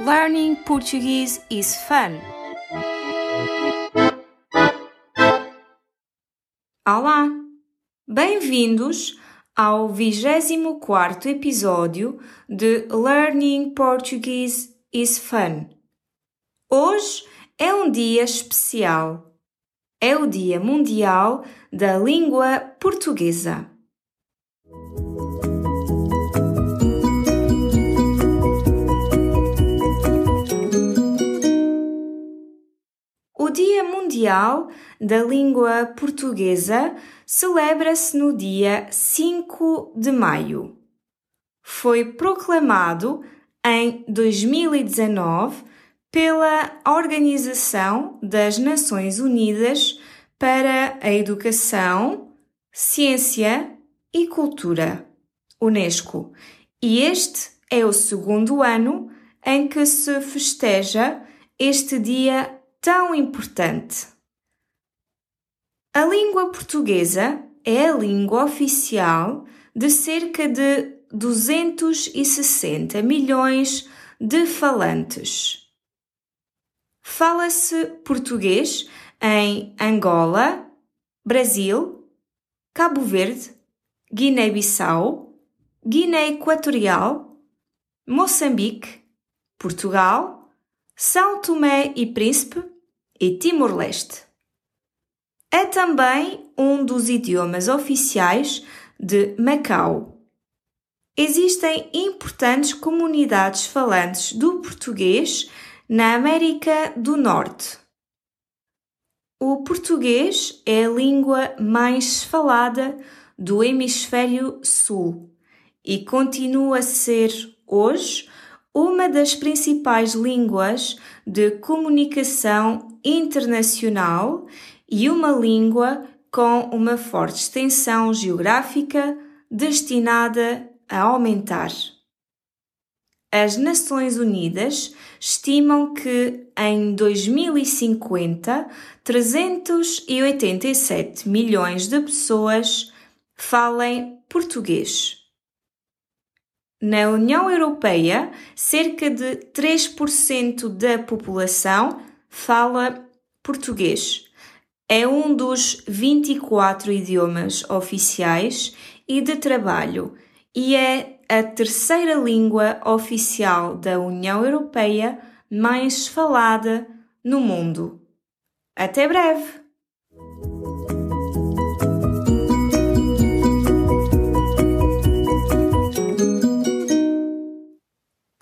Learning Portuguese is fun. Olá! Bem-vindos ao 24 episódio de Learning Portuguese is Fun. Hoje é um dia especial. É o Dia Mundial da Língua Portuguesa. Dia Mundial da Língua Portuguesa celebra-se no dia 5 de maio. Foi proclamado em 2019 pela Organização das Nações Unidas para a Educação, Ciência e Cultura, UNESCO, e este é o segundo ano em que se festeja este dia tão importante. A língua portuguesa é a língua oficial de cerca de 260 milhões de falantes. Fala-se português em Angola, Brasil, Cabo Verde, Guiné-Bissau, Guiné Equatorial, Moçambique, Portugal, São Tomé e Príncipe e Timor-Leste. É também um dos idiomas oficiais de Macau. Existem importantes comunidades falantes do português na América do Norte. O português é a língua mais falada do Hemisfério Sul e continua a ser, hoje, uma das principais línguas de comunicação internacional e uma língua com uma forte extensão geográfica destinada a aumentar. As Nações Unidas estimam que em 2050 387 milhões de pessoas falem português. Na União Europeia, cerca de 3% da população fala português. É um dos 24 idiomas oficiais e de trabalho e é a terceira língua oficial da União Europeia mais falada no mundo. Até breve!